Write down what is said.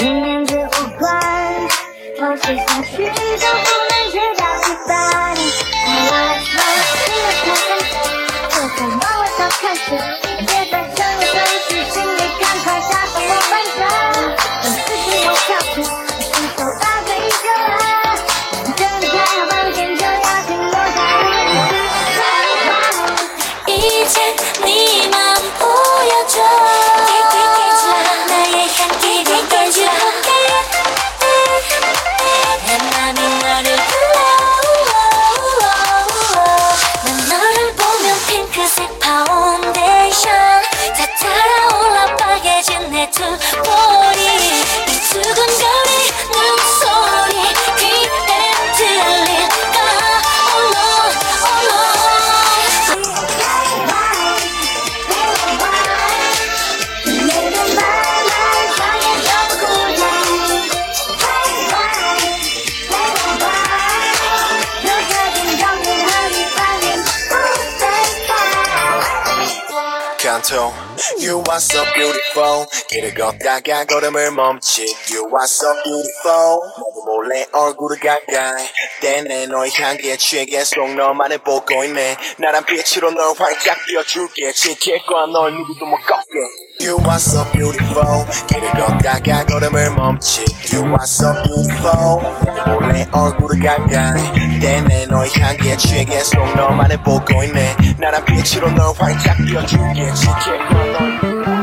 与面子无关，潮起下去都不能缺少陪我。来吧，为了挑战，就从娃娃开始。 않도록 You are so beautiful 길을 걷다가 걸음을 멈칫 You are so beautiful 너도 몰래 얼굴을 가까이 떼내 너의 향기에 취해 계속 너만을 보고 있네 나란 빛으로 널 활짝 피워줄게 지킬 거야 널 누구도 못 꺾게 You are so beautiful 길을 걷다가 걸음을 멈칫 You are so beautiful 너도 몰래 얼굴을 가까이 떼내 너의 향기에 취해 계속 너만을 보고 있네 나란 빛으로 널 활짝 피워줄게 지킬 거야 널